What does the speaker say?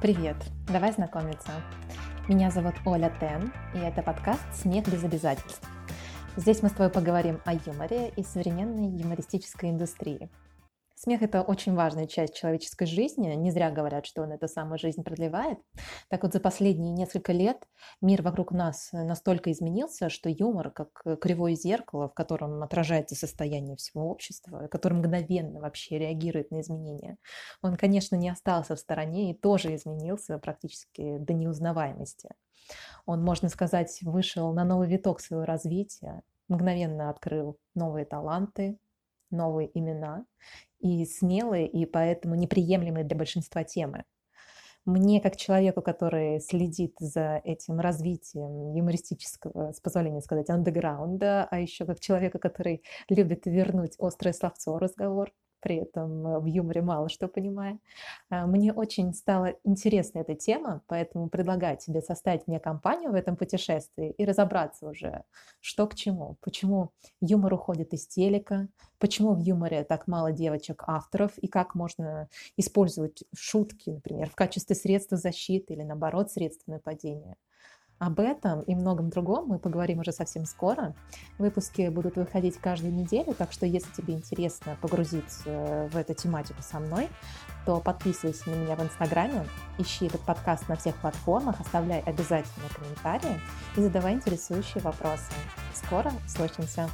Привет, давай знакомиться. Меня зовут Оля Тен, и это подкаст «Смех без обязательств». Здесь мы с тобой поговорим о юморе и современной юмористической индустрии – Смех – это очень важная часть человеческой жизни. Не зря говорят, что он эту самую жизнь продлевает. Так вот, за последние несколько лет мир вокруг нас настолько изменился, что юмор, как кривое зеркало, в котором отражается состояние всего общества, который мгновенно вообще реагирует на изменения, он, конечно, не остался в стороне и тоже изменился практически до неузнаваемости. Он, можно сказать, вышел на новый виток своего развития, мгновенно открыл новые таланты, новые имена и смелые, и поэтому неприемлемые для большинства темы. Мне, как человеку, который следит за этим развитием юмористического, с позволения сказать, андеграунда, а еще как человека, который любит вернуть острое словцо разговор, при этом э, в юморе мало что понимая. А, мне очень стала интересна эта тема, поэтому предлагаю тебе составить мне компанию в этом путешествии и разобраться уже, что к чему, почему юмор уходит из телека, почему в юморе так мало девочек-авторов и как можно использовать шутки, например, в качестве средства защиты или, наоборот, средства нападения. Об этом и многом другом мы поговорим уже совсем скоро. Выпуски будут выходить каждую неделю, так что если тебе интересно погрузиться в эту тематику со мной, то подписывайся на меня в Инстаграме, ищи этот подкаст на всех платформах, оставляй обязательно комментарии и задавай интересующие вопросы. Скоро услышимся!